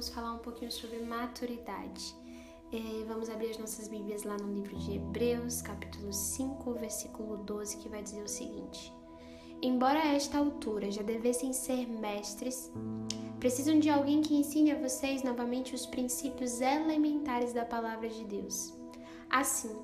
vamos falar um pouquinho sobre maturidade. É, vamos abrir as nossas Bíblias lá no livro de Hebreus, capítulo 5, versículo 12, que vai dizer o seguinte: Embora a esta altura já devessem ser mestres, precisam de alguém que ensine a vocês novamente os princípios elementares da palavra de Deus. Assim,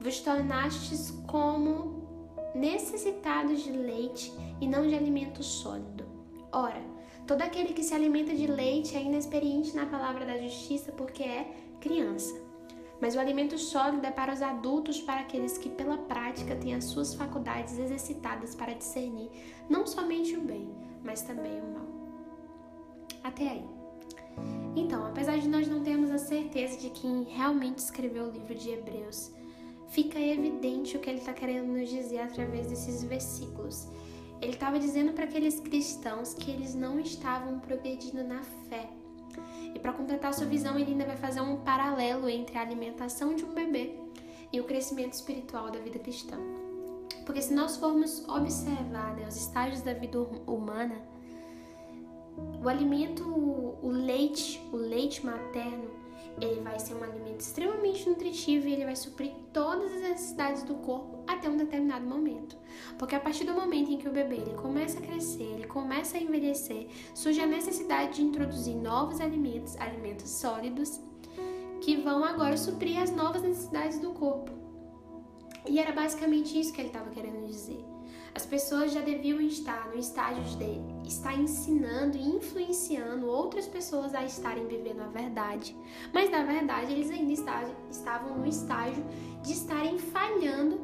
vos tornastes como necessitados de leite e não de alimento sólido. Ora, todo aquele que se alimenta de leite é inexperiente na palavra da justiça porque é criança. Mas o alimento sólido é para os adultos, para aqueles que, pela prática, têm as suas faculdades exercitadas para discernir não somente o bem, mas também o mal. Até aí. Então, apesar de nós não termos a certeza de quem realmente escreveu o livro de Hebreus, fica evidente o que ele está querendo nos dizer através desses versículos. Ele estava dizendo para aqueles cristãos que eles não estavam progredindo na fé e para completar sua visão, ele ainda vai fazer um paralelo entre a alimentação de um bebê e o crescimento espiritual da vida cristã. Porque se nós formos observar né, os estágios da vida humana, o alimento, o leite, o leite materno, ele vai ser um alimento extremamente nutritivo e ele vai suprir todas as necessidades do corpo até um determinado momento. Porque a partir do momento em que o bebê ele começa a crescer, ele começa a envelhecer, surge a necessidade de introduzir novos alimentos, alimentos sólidos, que vão agora suprir as novas necessidades do corpo. E era basicamente isso que ele estava querendo dizer. As pessoas já deviam estar no estágio de estar ensinando e influenciando outras pessoas a estarem vivendo a verdade. Mas na verdade eles ainda estavam no estágio de estarem falhando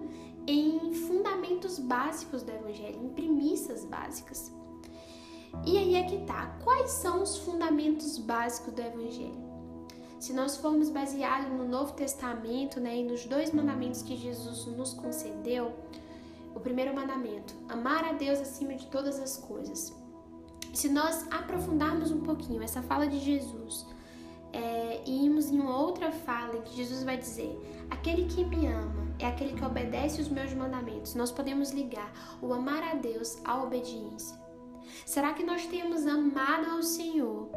em fundamentos básicos do evangelho, em premissas básicas. E aí é que tá. Quais são os fundamentos básicos do evangelho? Se nós formos baseados no Novo Testamento, né, e nos dois mandamentos que Jesus nos concedeu, o primeiro mandamento: amar a Deus acima de todas as coisas. Se nós aprofundarmos um pouquinho essa fala de Jesus é, e irmos em uma outra fala em que Jesus vai dizer: aquele que me ama é aquele que obedece os meus mandamentos. Nós podemos ligar o amar a Deus à obediência. Será que nós temos amado ao Senhor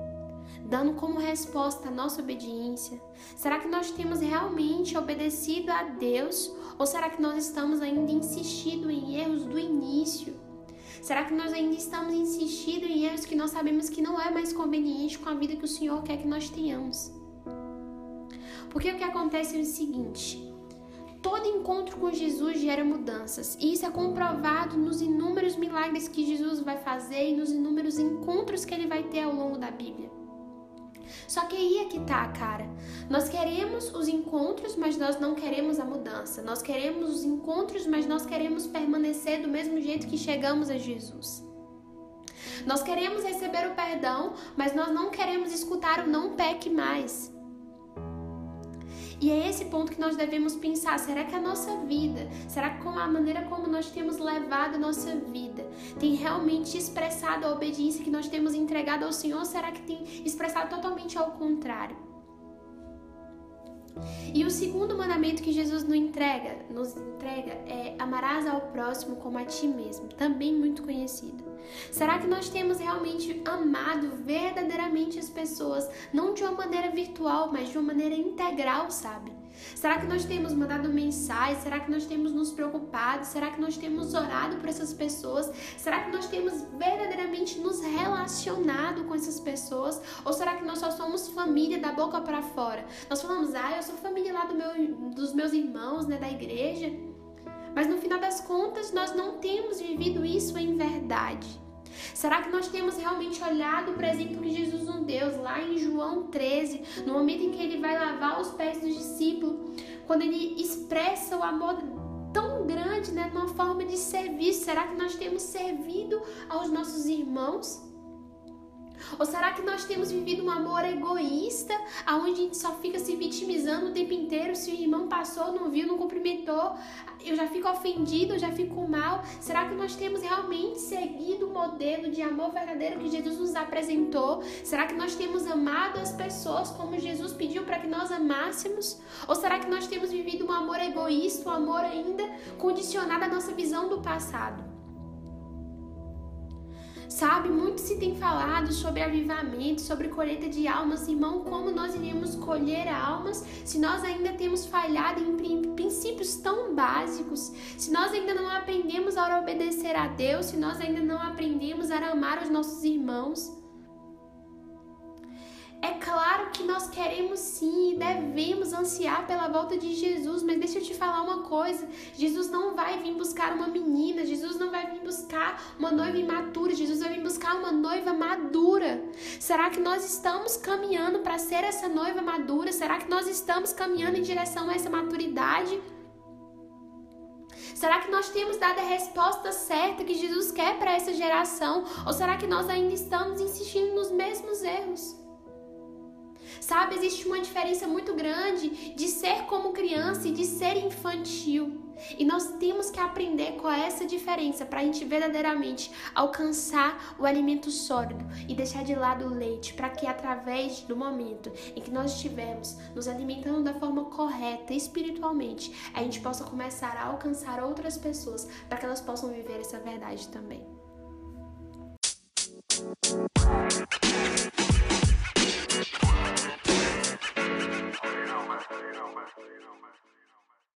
dando como resposta a nossa obediência? Será que nós temos realmente obedecido a Deus ou será que nós estamos ainda insistindo em erros do início? Será que nós ainda estamos insistindo em erros que nós sabemos que não é mais conveniente com a vida que o Senhor quer que nós tenhamos? Porque o que acontece é o seguinte: todo encontro com Jesus gera mudanças, e isso é comprovado nos inúmeros milagres que Jesus vai fazer e nos inúmeros encontros que ele vai ter ao longo da Bíblia. Só que aí é que tá, cara. Nós queremos os encontros, mas nós não queremos a mudança. Nós queremos os encontros, mas nós queremos permanecer do mesmo jeito que chegamos a Jesus. Nós queremos receber o perdão, mas nós não queremos escutar o não peque mais. E é esse ponto que nós devemos pensar: será que a nossa vida, será que a maneira como nós temos levado a nossa vida, tem realmente expressado a obediência que nós temos entregado ao Senhor? Ou será que tem expressado totalmente ao contrário? E o segundo mandamento que Jesus nos entrega, nos entrega é amarás ao próximo como a ti mesmo, também muito conhecido. Será que nós temos realmente amado verdadeiramente as pessoas, não de uma maneira virtual, mas de uma maneira integral, sabe? Será que nós temos mandado mensagens? Será que nós temos nos preocupado? Será que nós temos orado por essas pessoas? Será que nós temos verdadeiramente nos relacionado com essas pessoas? Ou será que nós só somos família da boca para fora? Nós falamos, ah, eu sou família lá do meu, dos meus irmãos, né, da igreja. Mas no final das contas, nós não temos vivido isso em verdade. Será que nós temos realmente olhado para o exemplo que Jesus nos deu lá em João 13, no momento em que ele vai lavar os pés dos discípulos, quando ele expressa o amor tão grande, né, numa forma de serviço? Será que nós temos servido aos nossos irmãos? Ou será que nós temos vivido um amor egoísta, aonde a gente só fica se vitimizando o tempo inteiro? Se o irmão passou, não viu, não cumprimentou, eu já fico ofendido, eu já fico mal. Será que nós temos realmente seguido o modelo de amor verdadeiro que Jesus nos apresentou? Será que nós temos amado as pessoas como Jesus pediu para que nós amássemos? Ou será que nós temos vivido um amor egoísta, um amor ainda condicionado à nossa visão do passado? Sabe, muito se tem falado sobre avivamento, sobre colheita de almas, irmão, como nós iríamos colher almas se nós ainda temos falhado em princípios tão básicos, se nós ainda não aprendemos a obedecer a Deus, se nós ainda não aprendemos a amar os nossos irmãos. Claro que nós queremos sim e devemos ansiar pela volta de Jesus, mas deixa eu te falar uma coisa: Jesus não vai vir buscar uma menina, Jesus não vai vir buscar uma noiva imatura, Jesus vai vir buscar uma noiva madura. Será que nós estamos caminhando para ser essa noiva madura? Será que nós estamos caminhando em direção a essa maturidade? Será que nós temos dado a resposta certa que Jesus quer para essa geração? Ou será que nós ainda estamos insistindo nos mesmos erros? Sabe, existe uma diferença muito grande de ser como criança e de ser infantil. E nós temos que aprender qual é essa diferença para a gente verdadeiramente alcançar o alimento sólido e deixar de lado o leite, para que através do momento em que nós estivermos nos alimentando da forma correta espiritualmente, a gente possa começar a alcançar outras pessoas para que elas possam viver essa verdade também. you know my you know my you know my